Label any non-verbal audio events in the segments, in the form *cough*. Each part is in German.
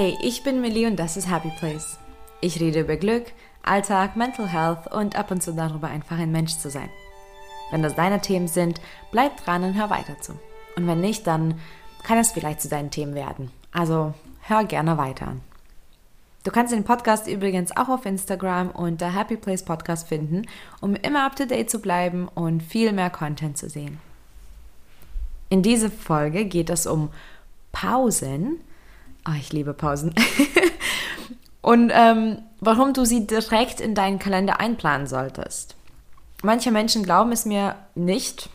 Hey, ich bin Millie und das ist Happy Place. Ich rede über Glück, Alltag, Mental Health und ab und zu darüber, einfach ein Mensch zu sein. Wenn das deine Themen sind, bleib dran und hör weiter zu. Und wenn nicht, dann kann es vielleicht zu deinen Themen werden. Also hör gerne weiter an. Du kannst den Podcast übrigens auch auf Instagram unter Happy Place Podcast finden, um immer up to date zu bleiben und viel mehr Content zu sehen. In dieser Folge geht es um Pausen Oh, ich liebe Pausen. *laughs* und ähm, warum du sie direkt in deinen Kalender einplanen solltest. Manche Menschen glauben es mir nicht,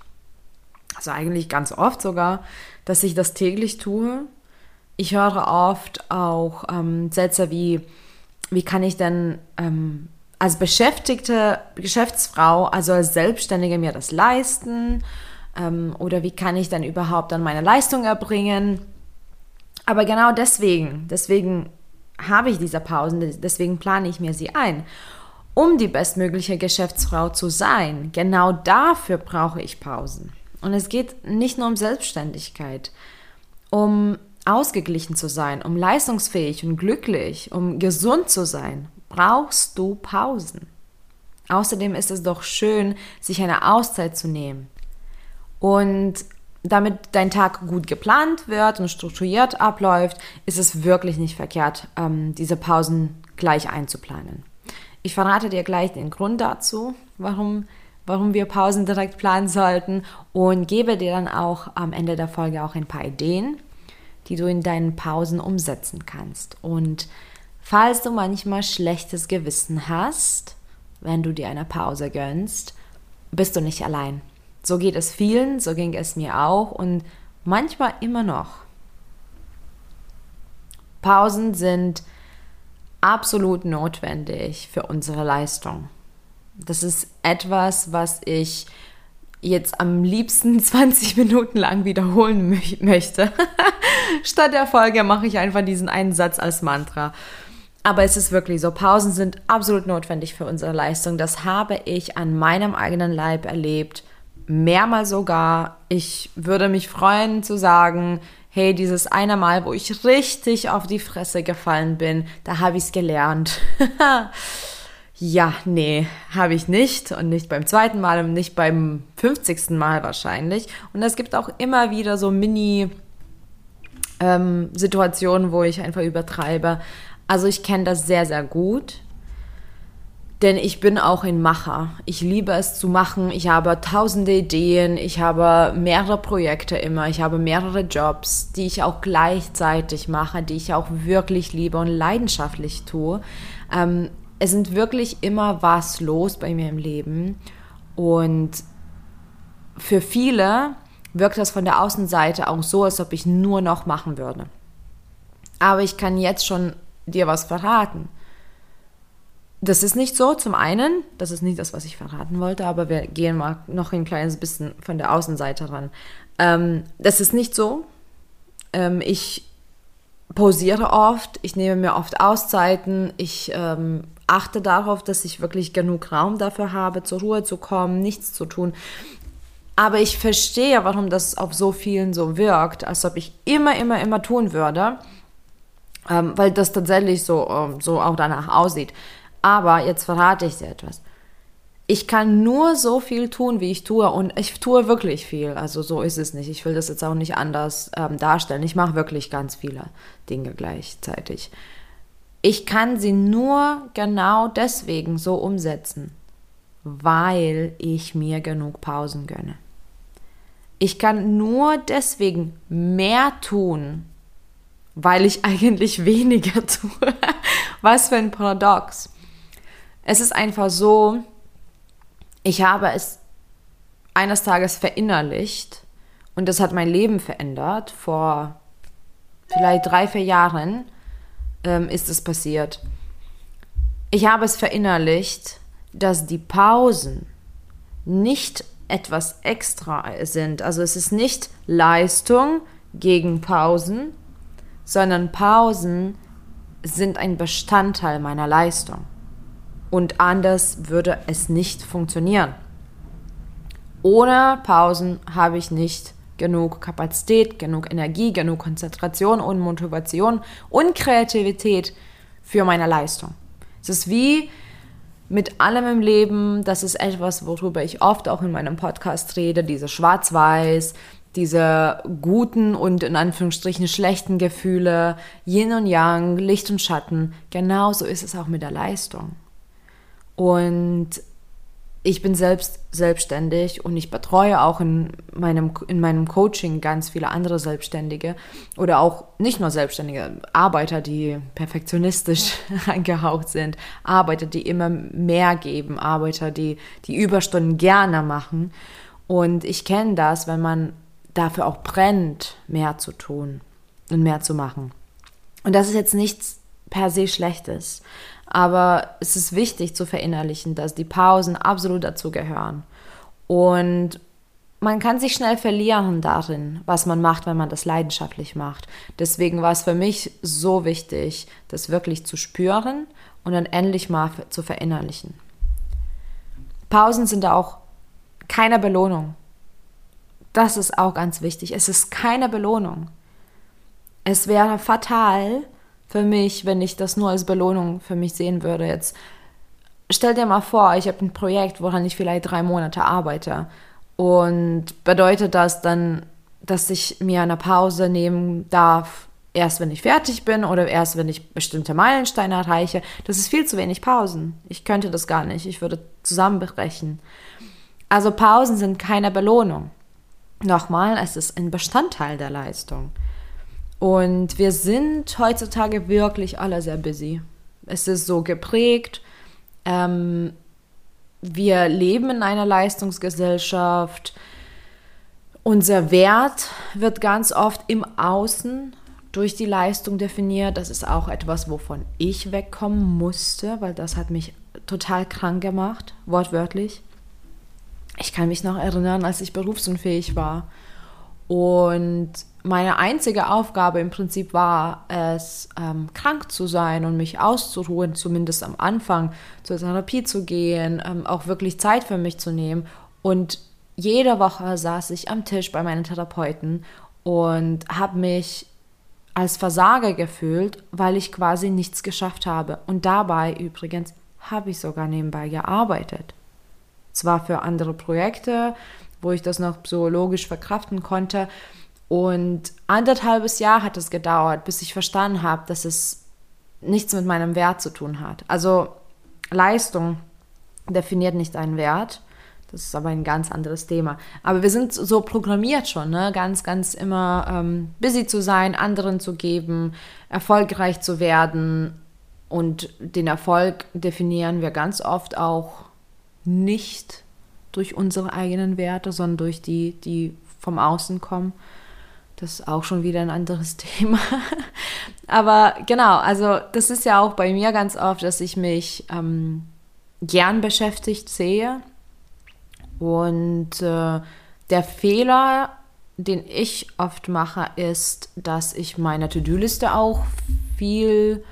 also eigentlich ganz oft sogar, dass ich das täglich tue. Ich höre oft auch ähm, Sätze wie, wie kann ich denn ähm, als beschäftigte Geschäftsfrau, also als Selbstständige mir das leisten? Ähm, oder wie kann ich dann überhaupt dann meine Leistung erbringen? Aber genau deswegen, deswegen habe ich diese Pausen, deswegen plane ich mir sie ein. Um die bestmögliche Geschäftsfrau zu sein, genau dafür brauche ich Pausen. Und es geht nicht nur um Selbstständigkeit, um ausgeglichen zu sein, um leistungsfähig und glücklich, um gesund zu sein, brauchst du Pausen. Außerdem ist es doch schön, sich eine Auszeit zu nehmen. Und damit dein Tag gut geplant wird und strukturiert abläuft, ist es wirklich nicht verkehrt, ähm, diese Pausen gleich einzuplanen. Ich verrate dir gleich den Grund dazu, warum, warum wir Pausen direkt planen sollten und gebe dir dann auch am Ende der Folge auch ein paar Ideen, die du in deinen Pausen umsetzen kannst. Und falls du manchmal schlechtes Gewissen hast, wenn du dir eine Pause gönnst, bist du nicht allein. So geht es vielen, so ging es mir auch und manchmal immer noch. Pausen sind absolut notwendig für unsere Leistung. Das ist etwas, was ich jetzt am liebsten *laughs* 20 Minuten lang wiederholen mö möchte. *laughs* Statt der Folge mache ich einfach diesen einen Satz als Mantra. Aber es ist wirklich so, Pausen sind absolut notwendig für unsere Leistung. Das habe ich an meinem eigenen Leib erlebt mehrmals sogar. Ich würde mich freuen zu sagen, hey, dieses eine Mal, wo ich richtig auf die Fresse gefallen bin, da habe ich es gelernt. *laughs* ja, nee, habe ich nicht. Und nicht beim zweiten Mal und nicht beim 50. Mal wahrscheinlich. Und es gibt auch immer wieder so Mini- ähm, Situationen, wo ich einfach übertreibe. Also ich kenne das sehr, sehr gut. Denn ich bin auch ein Macher. Ich liebe es zu machen. Ich habe tausende Ideen. Ich habe mehrere Projekte immer. Ich habe mehrere Jobs, die ich auch gleichzeitig mache, die ich auch wirklich liebe und leidenschaftlich tue. Ähm, es sind wirklich immer was los bei mir im Leben. Und für viele wirkt das von der Außenseite auch so, als ob ich nur noch machen würde. Aber ich kann jetzt schon dir was verraten das ist nicht so. Zum einen, das ist nicht das, was ich verraten wollte, aber wir gehen mal noch ein kleines bisschen von der Außenseite ran. Ähm, das ist nicht so. Ähm, ich pausiere oft, ich nehme mir oft Auszeiten, ich ähm, achte darauf, dass ich wirklich genug Raum dafür habe, zur Ruhe zu kommen, nichts zu tun. Aber ich verstehe, warum das auf so vielen so wirkt, als ob ich immer, immer, immer tun würde, ähm, weil das tatsächlich so, ähm, so auch danach aussieht. Aber jetzt verrate ich dir etwas. Ich kann nur so viel tun, wie ich tue. Und ich tue wirklich viel. Also so ist es nicht. Ich will das jetzt auch nicht anders ähm, darstellen. Ich mache wirklich ganz viele Dinge gleichzeitig. Ich kann sie nur genau deswegen so umsetzen, weil ich mir genug Pausen gönne. Ich kann nur deswegen mehr tun, weil ich *laughs* eigentlich weniger tue. Was für ein Paradox. Es ist einfach so, ich habe es eines Tages verinnerlicht und das hat mein Leben verändert. Vor vielleicht drei, vier Jahren ähm, ist es passiert. Ich habe es verinnerlicht, dass die Pausen nicht etwas extra sind. Also es ist nicht Leistung gegen Pausen, sondern Pausen sind ein Bestandteil meiner Leistung und anders würde es nicht funktionieren. Ohne Pausen habe ich nicht genug Kapazität, genug Energie, genug Konzentration und Motivation und Kreativität für meine Leistung. Es ist wie mit allem im Leben, das ist etwas, worüber ich oft auch in meinem Podcast rede, diese Schwarz-Weiß, diese guten und in Anführungsstrichen schlechten Gefühle, Yin und Yang, Licht und Schatten. Genauso ist es auch mit der Leistung. Und ich bin selbst selbstständig und ich betreue auch in meinem, in meinem Coaching ganz viele andere Selbstständige oder auch nicht nur Selbstständige, Arbeiter, die perfektionistisch *laughs* angehaucht sind, Arbeiter, die immer mehr geben, Arbeiter, die die Überstunden gerne machen. Und ich kenne das, wenn man dafür auch brennt, mehr zu tun und mehr zu machen. Und das ist jetzt nichts per se Schlechtes. Aber es ist wichtig zu verinnerlichen, dass die Pausen absolut dazu gehören. Und man kann sich schnell verlieren darin, was man macht, wenn man das leidenschaftlich macht. Deswegen war es für mich so wichtig, das wirklich zu spüren und dann endlich mal zu verinnerlichen. Pausen sind auch keine Belohnung. Das ist auch ganz wichtig. Es ist keine Belohnung. Es wäre fatal, für mich, wenn ich das nur als Belohnung für mich sehen würde. Jetzt stell dir mal vor, ich habe ein Projekt, woran ich vielleicht drei Monate arbeite. Und bedeutet das dann, dass ich mir eine Pause nehmen darf, erst wenn ich fertig bin oder erst wenn ich bestimmte Meilensteine erreiche? Das ist viel zu wenig Pausen. Ich könnte das gar nicht. Ich würde zusammenbrechen. Also Pausen sind keine Belohnung. Nochmal, es ist ein Bestandteil der Leistung. Und wir sind heutzutage wirklich alle sehr busy. Es ist so geprägt. Ähm, wir leben in einer Leistungsgesellschaft. Unser Wert wird ganz oft im Außen durch die Leistung definiert. Das ist auch etwas, wovon ich wegkommen musste, weil das hat mich total krank gemacht, wortwörtlich. Ich kann mich noch erinnern, als ich berufsunfähig war und meine einzige Aufgabe im Prinzip war es, ähm, krank zu sein und mich auszuruhen, zumindest am Anfang zur Therapie zu gehen, ähm, auch wirklich Zeit für mich zu nehmen. Und jede Woche saß ich am Tisch bei meinen Therapeuten und habe mich als Versager gefühlt, weil ich quasi nichts geschafft habe. Und dabei übrigens habe ich sogar nebenbei gearbeitet. Zwar für andere Projekte, wo ich das noch psychologisch verkraften konnte. Und anderthalbes Jahr hat es gedauert, bis ich verstanden habe, dass es nichts mit meinem Wert zu tun hat. Also Leistung definiert nicht einen Wert. Das ist aber ein ganz anderes Thema. Aber wir sind so programmiert schon, ne? ganz, ganz immer ähm, busy zu sein, anderen zu geben, erfolgreich zu werden. Und den Erfolg definieren wir ganz oft auch nicht durch unsere eigenen Werte, sondern durch die, die vom Außen kommen. Das ist auch schon wieder ein anderes *laughs* Thema. Aber genau, also das ist ja auch bei mir ganz oft, dass ich mich ähm, gern beschäftigt sehe. Und äh, der Fehler, den ich oft mache, ist, dass ich meine To-Do-Liste auch viel,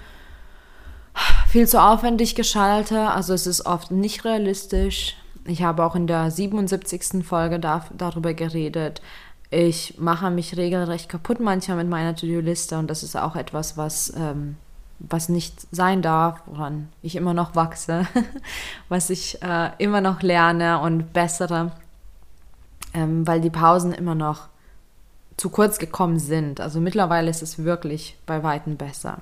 viel zu aufwendig geschalte. Also es ist oft nicht realistisch. Ich habe auch in der 77. Folge da, darüber geredet. Ich mache mich regelrecht kaputt manchmal mit meiner To-Do-Liste und das ist auch etwas, was, ähm, was nicht sein darf, woran ich immer noch wachse, *laughs* was ich äh, immer noch lerne und bessere, ähm, weil die Pausen immer noch zu kurz gekommen sind. Also mittlerweile ist es wirklich bei weitem besser.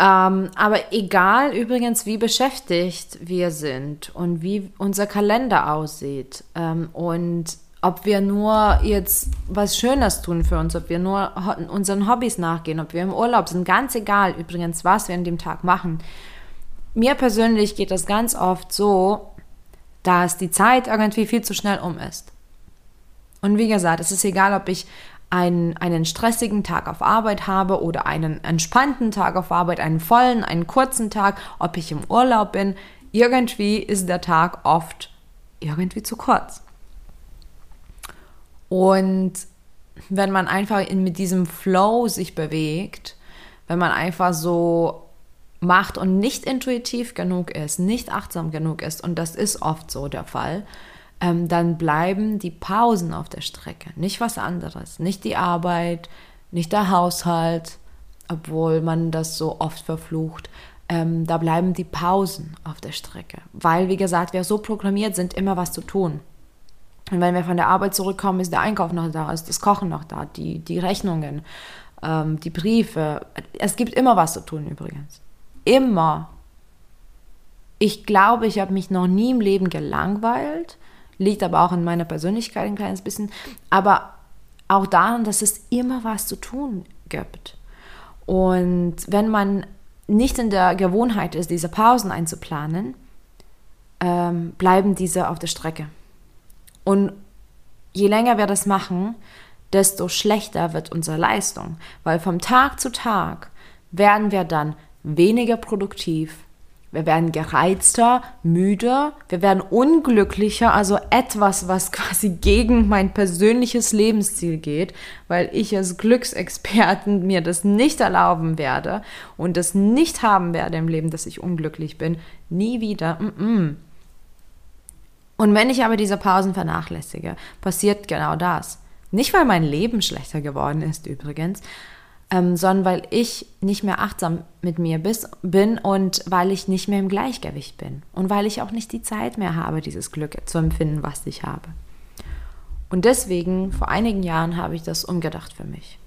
Ähm, aber egal übrigens, wie beschäftigt wir sind und wie unser Kalender aussieht ähm, und ob wir nur jetzt was Schönes tun für uns, ob wir nur unseren Hobbys nachgehen, ob wir im Urlaub sind, ganz egal übrigens, was wir an dem Tag machen. Mir persönlich geht das ganz oft so, dass die Zeit irgendwie viel zu schnell um ist. Und wie gesagt, es ist egal, ob ich einen, einen stressigen Tag auf Arbeit habe oder einen entspannten Tag auf Arbeit, einen vollen, einen kurzen Tag, ob ich im Urlaub bin, irgendwie ist der Tag oft irgendwie zu kurz. Und wenn man einfach in, mit diesem Flow sich bewegt, wenn man einfach so macht und nicht intuitiv genug ist, nicht achtsam genug ist, und das ist oft so der Fall, ähm, dann bleiben die Pausen auf der Strecke. Nicht was anderes. Nicht die Arbeit, nicht der Haushalt, obwohl man das so oft verflucht. Ähm, da bleiben die Pausen auf der Strecke. Weil, wie gesagt, wir so programmiert sind, immer was zu tun. Und wenn wir von der Arbeit zurückkommen, ist der Einkauf noch da, ist das Kochen noch da, die, die Rechnungen, ähm, die Briefe. Es gibt immer was zu tun übrigens. Immer. Ich glaube, ich habe mich noch nie im Leben gelangweilt. Liegt aber auch in meiner Persönlichkeit ein kleines bisschen. Aber auch daran, dass es immer was zu tun gibt. Und wenn man nicht in der Gewohnheit ist, diese Pausen einzuplanen, ähm, bleiben diese auf der Strecke. Und je länger wir das machen, desto schlechter wird unsere Leistung, weil vom Tag zu Tag werden wir dann weniger produktiv, wir werden gereizter, müder, wir werden unglücklicher, also etwas, was quasi gegen mein persönliches Lebensziel geht, weil ich als Glücksexperten *laughs* mir das nicht erlauben werde und das nicht haben werde im Leben, dass ich unglücklich bin. Nie wieder. Mm -mm. Und wenn ich aber diese Pausen vernachlässige, passiert genau das. Nicht, weil mein Leben schlechter geworden ist übrigens, ähm, sondern weil ich nicht mehr achtsam mit mir bis, bin und weil ich nicht mehr im Gleichgewicht bin und weil ich auch nicht die Zeit mehr habe, dieses Glück zu empfinden, was ich habe. Und deswegen, vor einigen Jahren, habe ich das umgedacht für mich.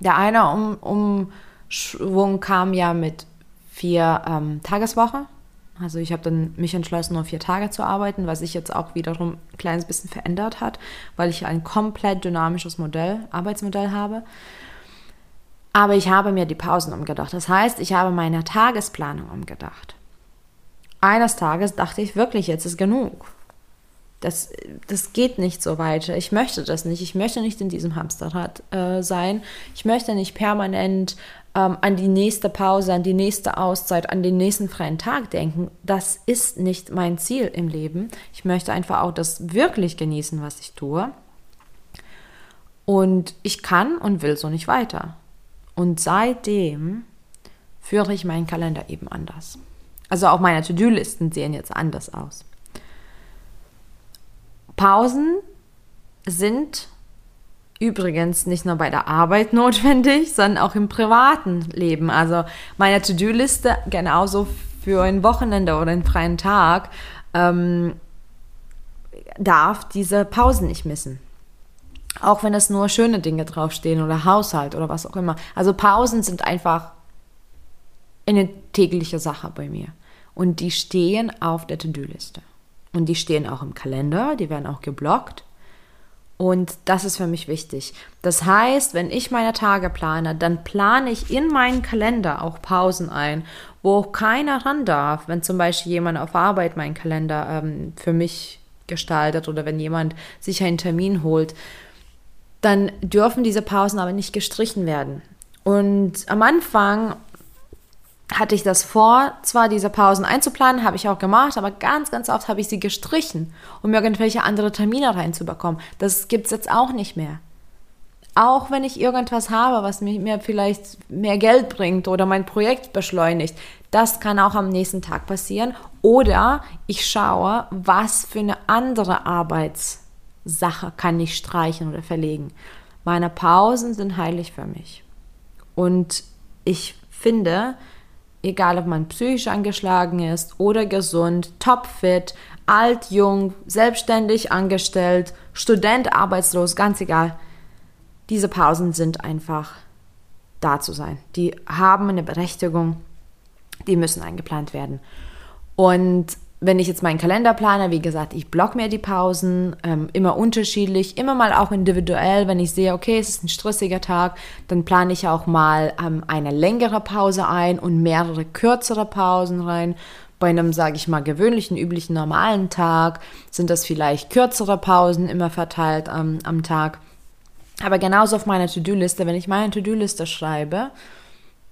Der eine um Umschwung kam ja mit vier ähm, Tageswoche, also ich habe dann mich entschlossen, nur vier Tage zu arbeiten, was sich jetzt auch wiederum ein kleines bisschen verändert hat, weil ich ein komplett dynamisches Modell, Arbeitsmodell habe. Aber ich habe mir die Pausen umgedacht. Das heißt, ich habe meine Tagesplanung umgedacht. Eines Tages dachte ich wirklich, jetzt ist genug. Das, das geht nicht so weiter. Ich möchte das nicht. Ich möchte nicht in diesem Hamsterrad äh, sein. Ich möchte nicht permanent ähm, an die nächste Pause, an die nächste Auszeit, an den nächsten freien Tag denken. Das ist nicht mein Ziel im Leben. Ich möchte einfach auch das wirklich genießen, was ich tue. Und ich kann und will so nicht weiter. Und seitdem führe ich meinen Kalender eben anders. Also auch meine To-Do-Listen sehen jetzt anders aus. Pausen sind übrigens nicht nur bei der Arbeit *laughs* notwendig, sondern auch im privaten Leben. Also meine To-Do-Liste genauso für ein Wochenende oder einen freien Tag ähm, darf diese Pausen nicht missen. Auch wenn es nur schöne Dinge draufstehen oder Haushalt oder was auch immer. Also Pausen sind einfach eine tägliche Sache bei mir. Und die stehen auf der To-Do-Liste. Und die stehen auch im Kalender, die werden auch geblockt. Und das ist für mich wichtig. Das heißt, wenn ich meine Tage plane, dann plane ich in meinen Kalender auch Pausen ein, wo keiner ran darf. Wenn zum Beispiel jemand auf Arbeit meinen Kalender ähm, für mich gestaltet oder wenn jemand sich einen Termin holt, dann dürfen diese Pausen aber nicht gestrichen werden. Und am Anfang hatte ich das vor, zwar diese Pausen einzuplanen, habe ich auch gemacht, aber ganz, ganz oft habe ich sie gestrichen, um irgendwelche andere Termine reinzubekommen. Das gibt es jetzt auch nicht mehr. Auch wenn ich irgendwas habe, was mir vielleicht mehr Geld bringt oder mein Projekt beschleunigt, das kann auch am nächsten Tag passieren. Oder ich schaue, was für eine andere Arbeitssache kann ich streichen oder verlegen. Meine Pausen sind heilig für mich. Und ich finde, egal ob man psychisch angeschlagen ist oder gesund, topfit, alt, jung, selbstständig, angestellt, Student, arbeitslos, ganz egal. Diese Pausen sind einfach da zu sein. Die haben eine Berechtigung, die müssen eingeplant werden. Und wenn ich jetzt meinen Kalender plane, wie gesagt, ich block mir die Pausen, ähm, immer unterschiedlich, immer mal auch individuell. Wenn ich sehe, okay, es ist ein stressiger Tag, dann plane ich auch mal ähm, eine längere Pause ein und mehrere kürzere Pausen rein. Bei einem, sage ich mal, gewöhnlichen, üblichen, normalen Tag sind das vielleicht kürzere Pausen immer verteilt ähm, am Tag. Aber genauso auf meiner To-Do-Liste, wenn ich meine To-Do-Liste schreibe,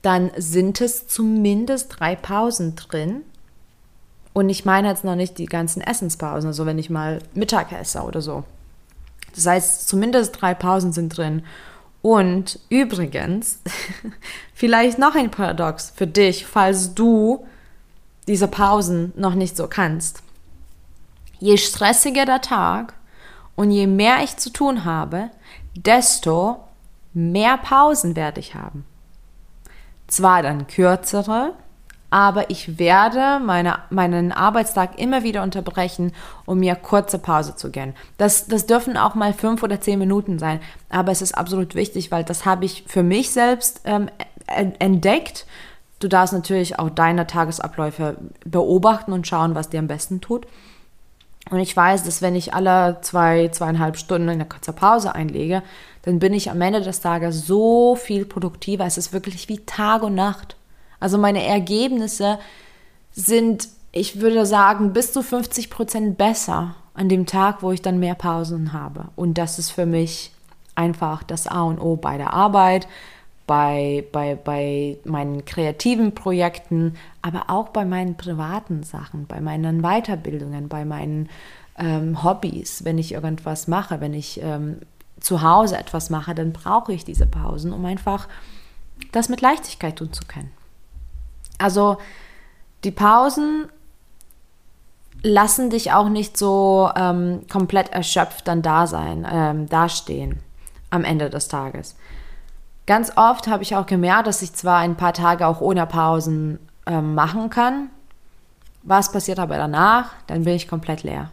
dann sind es zumindest drei Pausen drin und ich meine jetzt noch nicht die ganzen Essenspausen, also wenn ich mal Mittag esse oder so. Das heißt, zumindest drei Pausen sind drin. Und übrigens, *laughs* vielleicht noch ein Paradox für dich, falls du diese Pausen noch nicht so kannst. je stressiger der Tag und je mehr ich zu tun habe, desto mehr Pausen werde ich haben. Zwar dann kürzere, aber ich werde meine, meinen Arbeitstag immer wieder unterbrechen, um mir kurze Pause zu gönnen. Das, das dürfen auch mal fünf oder zehn Minuten sein, aber es ist absolut wichtig, weil das habe ich für mich selbst ähm, entdeckt. Du darfst natürlich auch deine Tagesabläufe beobachten und schauen, was dir am besten tut. Und ich weiß, dass wenn ich alle zwei, zweieinhalb Stunden eine kurze Pause einlege, dann bin ich am Ende des Tages so viel produktiver. Es ist wirklich wie Tag und Nacht. Also meine Ergebnisse sind, ich würde sagen, bis zu 50 Prozent besser an dem Tag, wo ich dann mehr Pausen habe. Und das ist für mich einfach das A und O bei der Arbeit, bei, bei, bei meinen kreativen Projekten, aber auch bei meinen privaten Sachen, bei meinen Weiterbildungen, bei meinen ähm, Hobbys. Wenn ich irgendwas mache, wenn ich ähm, zu Hause etwas mache, dann brauche ich diese Pausen, um einfach das mit Leichtigkeit tun zu können. Also die Pausen lassen dich auch nicht so ähm, komplett erschöpft dann da sein, ähm, dastehen am Ende des Tages. Ganz oft habe ich auch gemerkt, dass ich zwar ein paar Tage auch ohne Pausen ähm, machen kann. Was passiert aber danach? Dann bin ich komplett leer.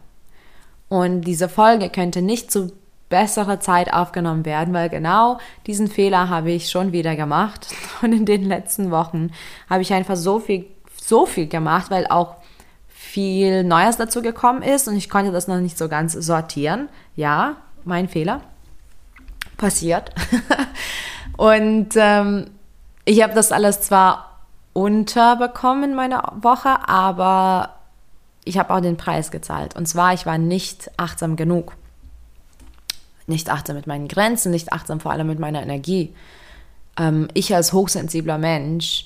Und diese Folge könnte nicht zu bessere Zeit aufgenommen werden, weil genau diesen Fehler habe ich schon wieder gemacht. *laughs* Und in den letzten Wochen habe ich einfach so viel, so viel gemacht, weil auch viel Neues dazu gekommen ist und ich konnte das noch nicht so ganz sortieren. Ja, mein Fehler. Passiert. *laughs* und ähm, ich habe das alles zwar unterbekommen in meiner Woche, aber ich habe auch den Preis gezahlt. Und zwar, ich war nicht achtsam genug nicht achtsam mit meinen Grenzen, nicht achtsam vor allem mit meiner Energie. Ähm, ich als hochsensibler Mensch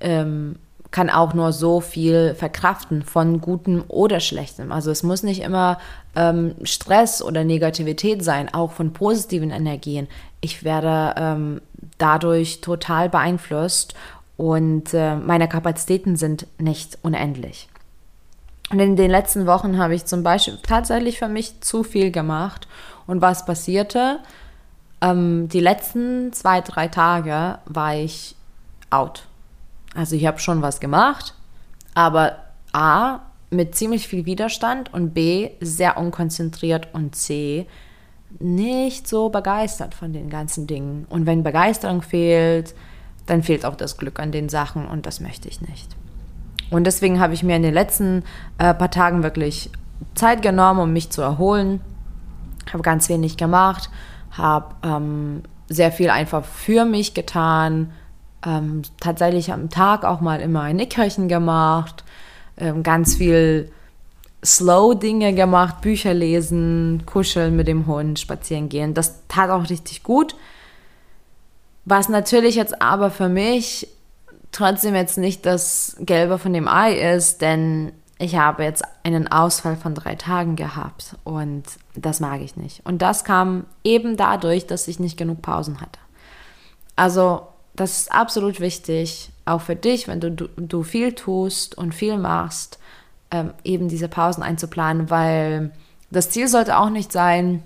ähm, kann auch nur so viel verkraften von Gutem oder Schlechtem. Also es muss nicht immer ähm, Stress oder Negativität sein, auch von positiven Energien. Ich werde ähm, dadurch total beeinflusst und äh, meine Kapazitäten sind nicht unendlich. Und in den letzten Wochen habe ich zum Beispiel tatsächlich für mich zu viel gemacht und was passierte? Ähm, die letzten zwei, drei Tage war ich out. Also ich habe schon was gemacht, aber A, mit ziemlich viel Widerstand und B, sehr unkonzentriert und C, nicht so begeistert von den ganzen Dingen. Und wenn Begeisterung fehlt, dann fehlt auch das Glück an den Sachen und das möchte ich nicht. Und deswegen habe ich mir in den letzten äh, paar Tagen wirklich Zeit genommen, um mich zu erholen habe ganz wenig gemacht, habe ähm, sehr viel einfach für mich getan, ähm, tatsächlich am Tag auch mal immer ein Nickerchen gemacht, ähm, ganz viel Slow-Dinge gemacht, Bücher lesen, kuscheln mit dem Hund, spazieren gehen. Das tat auch richtig gut. Was natürlich jetzt aber für mich trotzdem jetzt nicht das Gelbe von dem Ei ist, denn ich habe jetzt einen Ausfall von drei Tagen gehabt und das mag ich nicht. Und das kam eben dadurch, dass ich nicht genug Pausen hatte. Also das ist absolut wichtig, auch für dich, wenn du, du, du viel tust und viel machst, ähm, eben diese Pausen einzuplanen, weil das Ziel sollte auch nicht sein,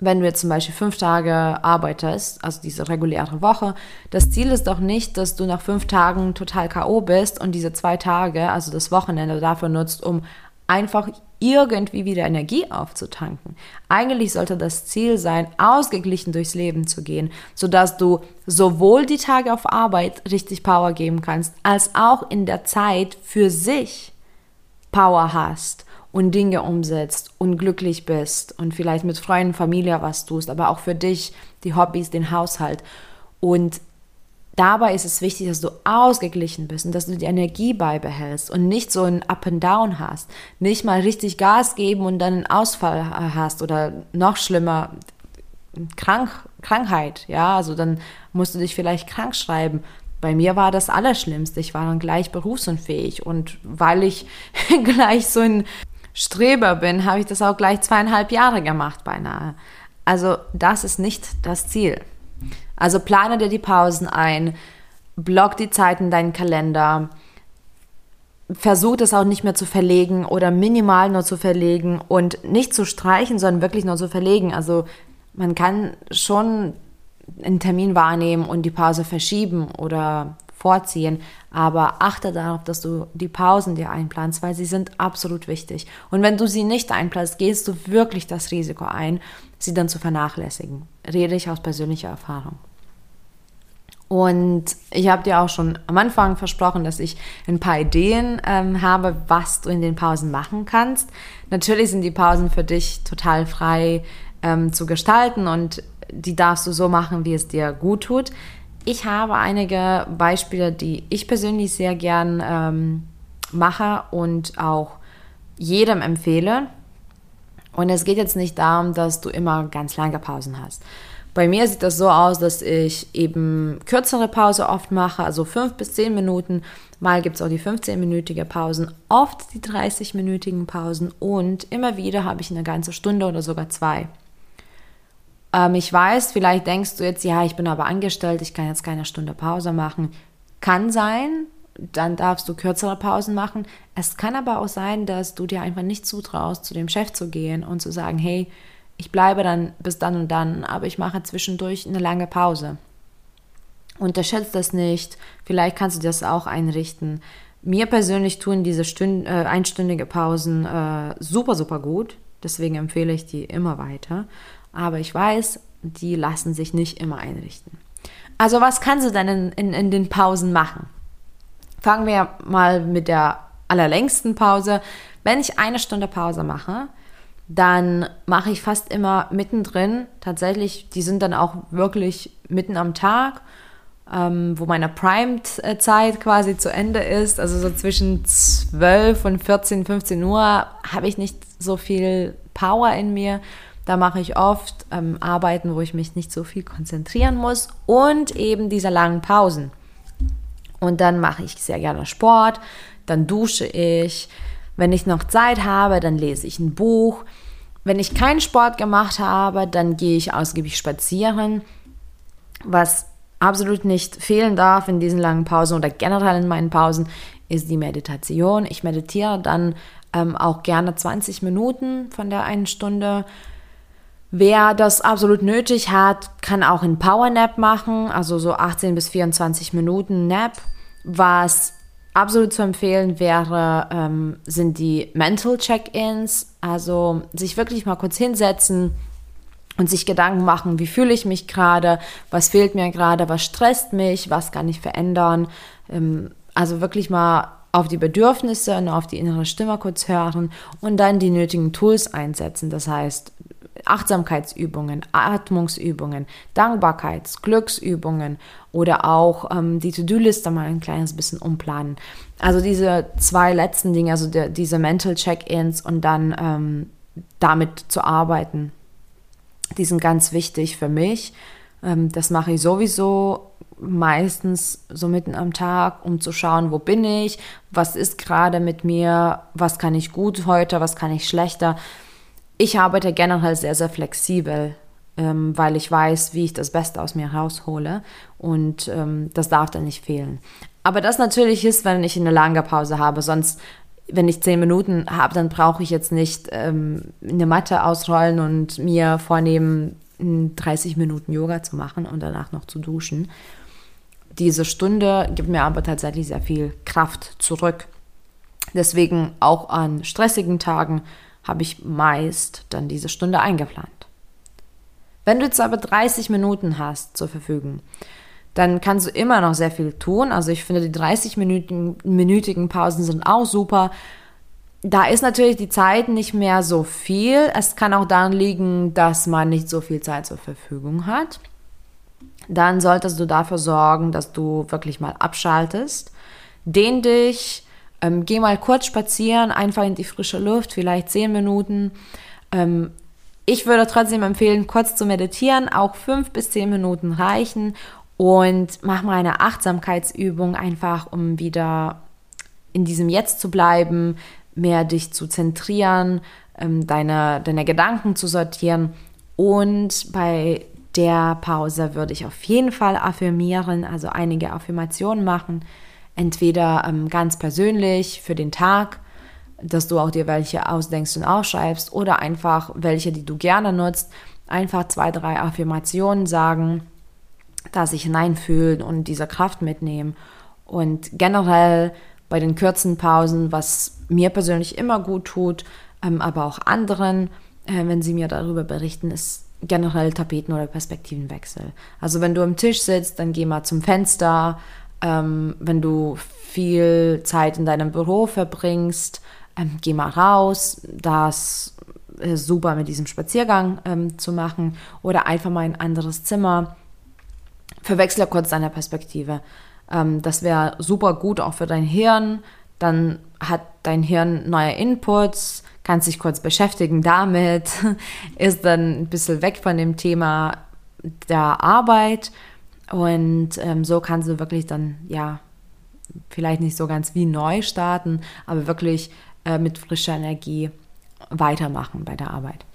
wenn du jetzt zum Beispiel fünf Tage arbeitest, also diese reguläre Woche, das Ziel ist doch nicht, dass du nach fünf Tagen total K.O. bist und diese zwei Tage, also das Wochenende dafür nutzt, um einfach irgendwie wieder Energie aufzutanken. Eigentlich sollte das Ziel sein, ausgeglichen durchs Leben zu gehen, sodass du sowohl die Tage auf Arbeit richtig Power geben kannst, als auch in der Zeit für sich Power hast und Dinge umsetzt und glücklich bist und vielleicht mit Freunden, Familie was tust, aber auch für dich, die Hobbys, den Haushalt. Und dabei ist es wichtig, dass du ausgeglichen bist und dass du die Energie beibehältst und nicht so ein Up and Down hast. Nicht mal richtig Gas geben und dann einen Ausfall hast oder noch schlimmer, Krank, Krankheit. Ja, also dann musst du dich vielleicht krank schreiben. Bei mir war das Allerschlimmste. Ich war dann gleich berufsunfähig und weil ich *laughs* gleich so ein Streber bin, habe ich das auch gleich zweieinhalb Jahre gemacht beinahe. Also das ist nicht das Ziel. Also plane dir die Pausen ein, block die Zeit in deinen Kalender, versuch das auch nicht mehr zu verlegen oder minimal nur zu verlegen und nicht zu streichen, sondern wirklich nur zu verlegen. Also man kann schon einen Termin wahrnehmen und die Pause verschieben oder vorziehen, aber achte darauf, dass du die Pausen dir einplanst, weil sie sind absolut wichtig. Und wenn du sie nicht einplanst, gehst du wirklich das Risiko ein, sie dann zu vernachlässigen. Rede ich aus persönlicher Erfahrung. Und ich habe dir auch schon am Anfang versprochen, dass ich ein paar Ideen ähm, habe, was du in den Pausen machen kannst. Natürlich sind die Pausen für dich total frei ähm, zu gestalten und die darfst du so machen, wie es dir gut tut. Ich habe einige Beispiele, die ich persönlich sehr gern ähm, mache und auch jedem empfehle. Und es geht jetzt nicht darum, dass du immer ganz lange Pausen hast. Bei mir sieht das so aus, dass ich eben kürzere Pause oft mache, also fünf bis zehn Minuten. Mal gibt es auch die 15-minütige Pausen, oft die 30-minütigen Pausen und immer wieder habe ich eine ganze Stunde oder sogar zwei. Ähm, ich weiß, vielleicht denkst du jetzt, ja, ich bin aber angestellt, ich kann jetzt keine Stunde Pause machen. Kann sein, dann darfst du kürzere Pausen machen. Es kann aber auch sein, dass du dir einfach nicht zutraust, zu dem Chef zu gehen und zu sagen, hey, ich bleibe dann bis dann und dann, aber ich mache zwischendurch eine lange Pause. Unterschätzt das nicht, vielleicht kannst du das auch einrichten. Mir persönlich tun diese Stünd, äh, einstündige Pausen äh, super, super gut, deswegen empfehle ich die immer weiter. Aber ich weiß, die lassen sich nicht immer einrichten. Also was kannst du denn in, in, in den Pausen machen? Fangen wir mal mit der allerlängsten Pause. Wenn ich eine Stunde Pause mache, dann mache ich fast immer mittendrin, tatsächlich, die sind dann auch wirklich mitten am Tag, ähm, wo meine Prime-Zeit quasi zu Ende ist, also so zwischen 12 und 14, 15 Uhr habe ich nicht so viel Power in mir. Da mache ich oft ähm, Arbeiten, wo ich mich nicht so viel konzentrieren muss und eben diese langen Pausen. Und dann mache ich sehr gerne Sport, dann dusche ich, wenn ich noch Zeit habe, dann lese ich ein Buch. Wenn ich keinen Sport gemacht habe, dann gehe ich ausgiebig spazieren. Was absolut nicht fehlen darf in diesen langen Pausen oder generell in meinen Pausen, ist die Meditation. Ich meditiere dann ähm, auch gerne 20 Minuten von der einen Stunde. Wer das absolut nötig hat, kann auch einen Power Nap machen, also so 18 bis 24 Minuten Nap, was absolut zu empfehlen wäre, ähm, sind die Mental Check-ins, also sich wirklich mal kurz hinsetzen und sich Gedanken machen, wie fühle ich mich gerade, was fehlt mir gerade, was stresst mich, was kann ich verändern. Ähm, also wirklich mal auf die Bedürfnisse und auf die innere Stimme kurz hören und dann die nötigen Tools einsetzen. Das heißt, Achtsamkeitsübungen, Atmungsübungen, Dankbarkeits-, Glücksübungen oder auch ähm, die To-Do-Liste mal ein kleines bisschen umplanen. Also diese zwei letzten Dinge, also der, diese Mental Check-ins und dann ähm, damit zu arbeiten, die sind ganz wichtig für mich. Ähm, das mache ich sowieso meistens so mitten am Tag, um zu schauen, wo bin ich, was ist gerade mit mir, was kann ich gut heute, was kann ich schlechter ich arbeite generell sehr, sehr flexibel, ähm, weil ich weiß, wie ich das Beste aus mir raushole und ähm, das darf dann nicht fehlen. Aber das natürlich ist, wenn ich eine lange Pause habe, sonst wenn ich zehn Minuten habe, dann brauche ich jetzt nicht ähm, eine Matte ausrollen und mir vornehmen, 30 Minuten Yoga zu machen und danach noch zu duschen. Diese Stunde gibt mir aber tatsächlich sehr viel Kraft zurück. Deswegen auch an stressigen Tagen habe ich meist dann diese Stunde eingeplant. Wenn du jetzt aber 30 Minuten hast zur Verfügung, dann kannst du immer noch sehr viel tun. Also ich finde, die 30-minütigen Pausen sind auch super. Da ist natürlich die Zeit nicht mehr so viel. Es kann auch daran liegen, dass man nicht so viel Zeit zur Verfügung hat. Dann solltest du dafür sorgen, dass du wirklich mal abschaltest. Dehn dich, ähm, geh mal kurz spazieren, einfach in die frische Luft, vielleicht zehn Minuten. Ähm, ich würde trotzdem empfehlen, kurz zu meditieren, auch fünf bis zehn Minuten reichen und mach mal eine Achtsamkeitsübung einfach, um wieder in diesem Jetzt zu bleiben, mehr dich zu zentrieren, ähm, deine, deine Gedanken zu sortieren. Und bei der Pause würde ich auf jeden Fall affirmieren, also einige Affirmationen machen. Entweder ähm, ganz persönlich für den Tag, dass du auch dir welche ausdenkst und aufschreibst, oder einfach welche, die du gerne nutzt. Einfach zwei, drei Affirmationen sagen, da sich hineinfühlen und diese Kraft mitnehmen. Und generell bei den kurzen Pausen, was mir persönlich immer gut tut, ähm, aber auch anderen, äh, wenn sie mir darüber berichten, ist generell Tapeten- oder Perspektivenwechsel. Also wenn du am Tisch sitzt, dann geh mal zum Fenster. Ähm, wenn du viel Zeit in deinem Büro verbringst, ähm, geh mal raus. Das ist super mit diesem Spaziergang ähm, zu machen. Oder einfach mal in ein anderes Zimmer. Verwechsle kurz deine Perspektive. Ähm, das wäre super gut auch für dein Hirn. Dann hat dein Hirn neue Inputs kannst dich kurz beschäftigen damit, *laughs* ist dann ein bisschen weg von dem Thema der Arbeit und ähm, so kannst du wirklich dann, ja, vielleicht nicht so ganz wie neu starten, aber wirklich äh, mit frischer Energie weitermachen bei der Arbeit.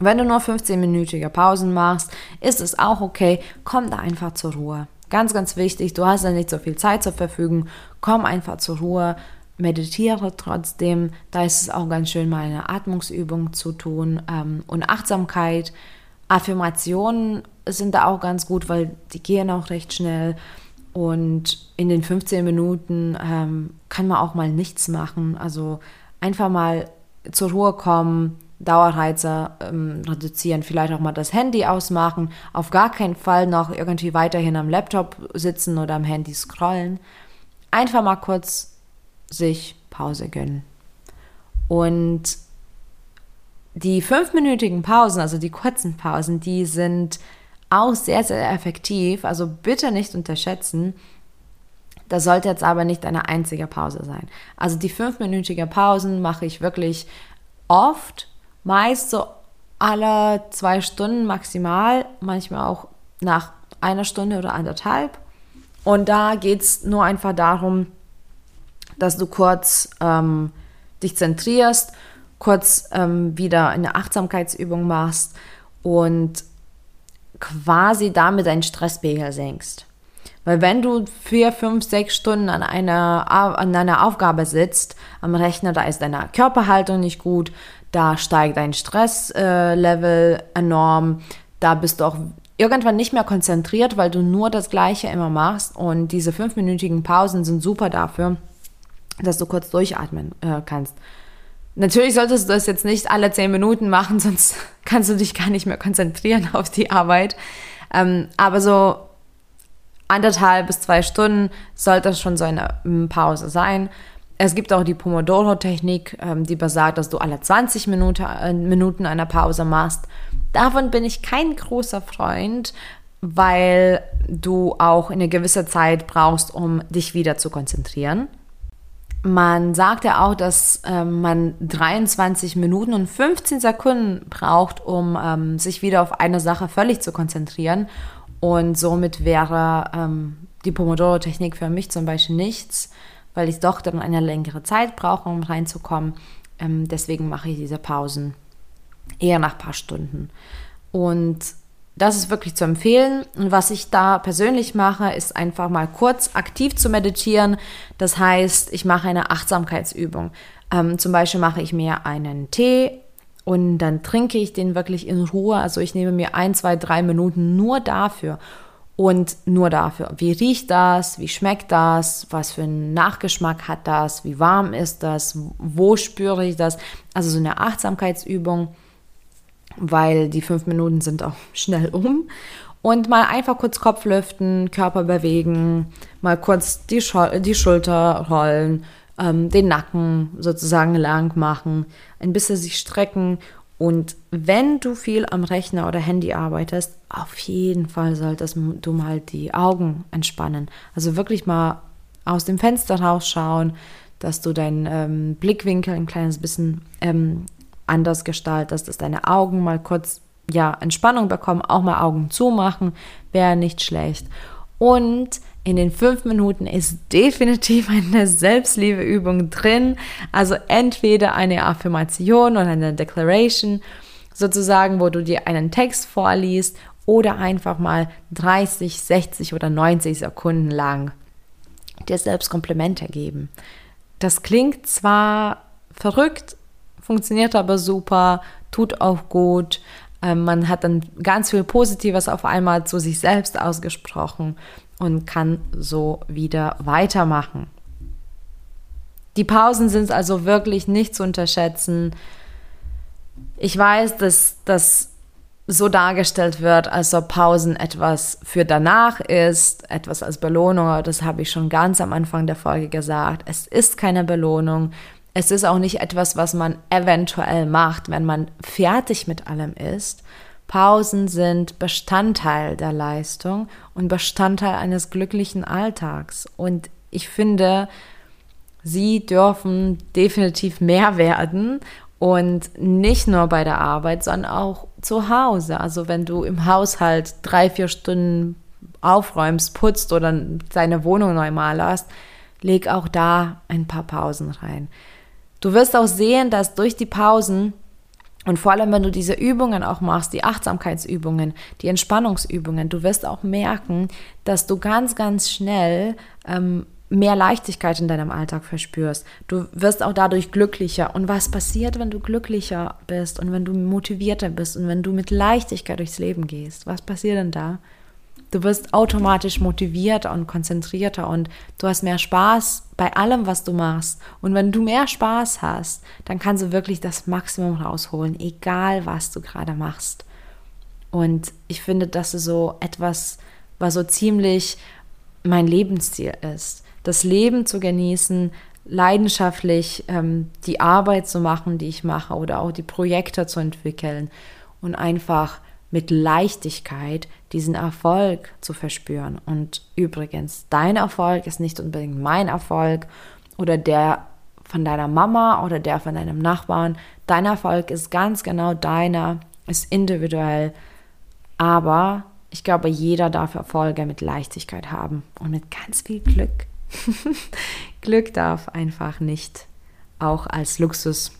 Wenn du nur 15-minütige Pausen machst, ist es auch okay. Komm da einfach zur Ruhe. Ganz, ganz wichtig, du hast ja nicht so viel Zeit zur Verfügung. Komm einfach zur Ruhe meditiere trotzdem. Da ist es auch ganz schön, mal eine Atmungsübung zu tun ähm, und Achtsamkeit. Affirmationen sind da auch ganz gut, weil die gehen auch recht schnell. Und in den 15 Minuten ähm, kann man auch mal nichts machen. Also einfach mal zur Ruhe kommen, Dauerreize ähm, reduzieren, vielleicht auch mal das Handy ausmachen, auf gar keinen Fall noch irgendwie weiterhin am Laptop sitzen oder am Handy scrollen. Einfach mal kurz sich Pause gönnen. Und die fünfminütigen Pausen, also die kurzen Pausen, die sind auch sehr, sehr effektiv. Also bitte nicht unterschätzen. Das sollte jetzt aber nicht eine einzige Pause sein. Also die fünfminütige Pausen mache ich wirklich oft, meist so alle zwei Stunden maximal, manchmal auch nach einer Stunde oder anderthalb. Und da geht es nur einfach darum, dass du kurz ähm, dich zentrierst, kurz ähm, wieder eine Achtsamkeitsübung machst und quasi damit deinen Stresspegel senkst. Weil wenn du vier, fünf, sechs Stunden an einer, an einer Aufgabe sitzt am Rechner, da ist deine Körperhaltung nicht gut, da steigt dein Stresslevel äh, enorm, da bist du auch irgendwann nicht mehr konzentriert, weil du nur das Gleiche immer machst und diese fünfminütigen Pausen sind super dafür, dass du kurz durchatmen äh, kannst. Natürlich solltest du das jetzt nicht alle zehn Minuten machen, *laughs* sonst kannst du dich gar nicht mehr konzentrieren *laughs* auf die Arbeit. Ähm, aber so anderthalb bis zwei Stunden sollte schon so eine ähm, Pause sein. Es gibt auch die Pomodoro-Technik, ähm, die besagt, dass du alle 20 Minuten, äh, Minuten eine Pause machst. Davon bin ich kein großer Freund, weil du auch eine gewisse Zeit brauchst, um dich wieder zu konzentrieren. Man sagt ja auch, dass ähm, man 23 Minuten und 15 Sekunden braucht, um ähm, sich wieder auf eine Sache völlig zu konzentrieren. Und somit wäre ähm, die Pomodoro-Technik für mich zum Beispiel nichts, weil ich doch dann eine längere Zeit brauche, um reinzukommen. Ähm, deswegen mache ich diese Pausen eher nach ein paar Stunden. Und das ist wirklich zu empfehlen. Und was ich da persönlich mache, ist einfach mal kurz aktiv zu meditieren. Das heißt, ich mache eine Achtsamkeitsübung. Ähm, zum Beispiel mache ich mir einen Tee und dann trinke ich den wirklich in Ruhe. Also ich nehme mir ein, zwei, drei Minuten nur dafür und nur dafür. Wie riecht das? Wie schmeckt das? Was für einen Nachgeschmack hat das? Wie warm ist das? Wo spüre ich das? Also so eine Achtsamkeitsübung weil die fünf Minuten sind auch *laughs* schnell um. Und mal einfach kurz Kopf lüften, Körper bewegen, mal kurz die, Schul die Schulter rollen, ähm, den Nacken sozusagen lang machen, ein bisschen sich strecken. Und wenn du viel am Rechner oder Handy arbeitest, auf jeden Fall solltest du mal die Augen entspannen. Also wirklich mal aus dem Fenster rausschauen, dass du deinen ähm, Blickwinkel ein kleines bisschen ähm, anders gestaltest, dass deine Augen mal kurz ja, Entspannung bekommen, auch mal Augen zumachen, wäre nicht schlecht. Und in den fünf Minuten ist definitiv eine Selbstliebeübung drin. Also entweder eine Affirmation oder eine Declaration, sozusagen, wo du dir einen Text vorliest oder einfach mal 30, 60 oder 90 Sekunden lang dir selbst Komplimente geben. Das klingt zwar verrückt, funktioniert aber super, tut auch gut. Ähm, man hat dann ganz viel Positives auf einmal zu sich selbst ausgesprochen und kann so wieder weitermachen. Die Pausen sind also wirklich nicht zu unterschätzen. Ich weiß, dass das so dargestellt wird, als ob Pausen etwas für danach ist, etwas als Belohnung. Das habe ich schon ganz am Anfang der Folge gesagt. Es ist keine Belohnung. Es ist auch nicht etwas, was man eventuell macht, wenn man fertig mit allem ist. Pausen sind Bestandteil der Leistung und Bestandteil eines glücklichen Alltags. Und ich finde, sie dürfen definitiv mehr werden und nicht nur bei der Arbeit, sondern auch zu Hause. Also wenn du im Haushalt drei, vier Stunden aufräumst, putzt oder deine Wohnung neu malerst, leg auch da ein paar Pausen rein. Du wirst auch sehen, dass durch die Pausen und vor allem, wenn du diese Übungen auch machst, die Achtsamkeitsübungen, die Entspannungsübungen, du wirst auch merken, dass du ganz, ganz schnell ähm, mehr Leichtigkeit in deinem Alltag verspürst. Du wirst auch dadurch glücklicher. Und was passiert, wenn du glücklicher bist und wenn du motivierter bist und wenn du mit Leichtigkeit durchs Leben gehst? Was passiert denn da? Du wirst automatisch motivierter und konzentrierter und du hast mehr Spaß bei allem, was du machst. Und wenn du mehr Spaß hast, dann kannst du wirklich das Maximum rausholen, egal was du gerade machst. Und ich finde, das ist so etwas, was so ziemlich mein Lebensziel ist das Leben zu genießen, leidenschaftlich ähm, die Arbeit zu machen, die ich mache oder auch die Projekte zu entwickeln und einfach mit Leichtigkeit diesen Erfolg zu verspüren. Und übrigens, dein Erfolg ist nicht unbedingt mein Erfolg oder der von deiner Mama oder der von deinem Nachbarn. Dein Erfolg ist ganz genau deiner, ist individuell. Aber ich glaube, jeder darf Erfolge mit Leichtigkeit haben und mit ganz viel Glück. *laughs* Glück darf einfach nicht auch als Luxus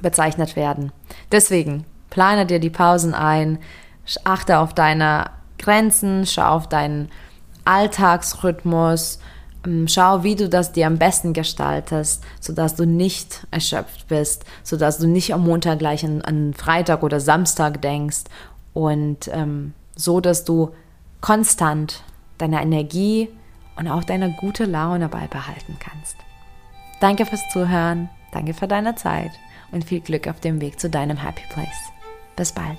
bezeichnet werden. Deswegen plane dir die Pausen ein, achte auf deine Grenzen, schau auf deinen Alltagsrhythmus, ähm, schau, wie du das dir am besten gestaltest, sodass du nicht erschöpft bist, sodass du nicht am Montag gleich an, an Freitag oder Samstag denkst und ähm, so, dass du konstant deine Energie und auch deine gute Laune beibehalten kannst. Danke fürs Zuhören, danke für deine Zeit und viel Glück auf dem Weg zu deinem Happy Place. Bis bald.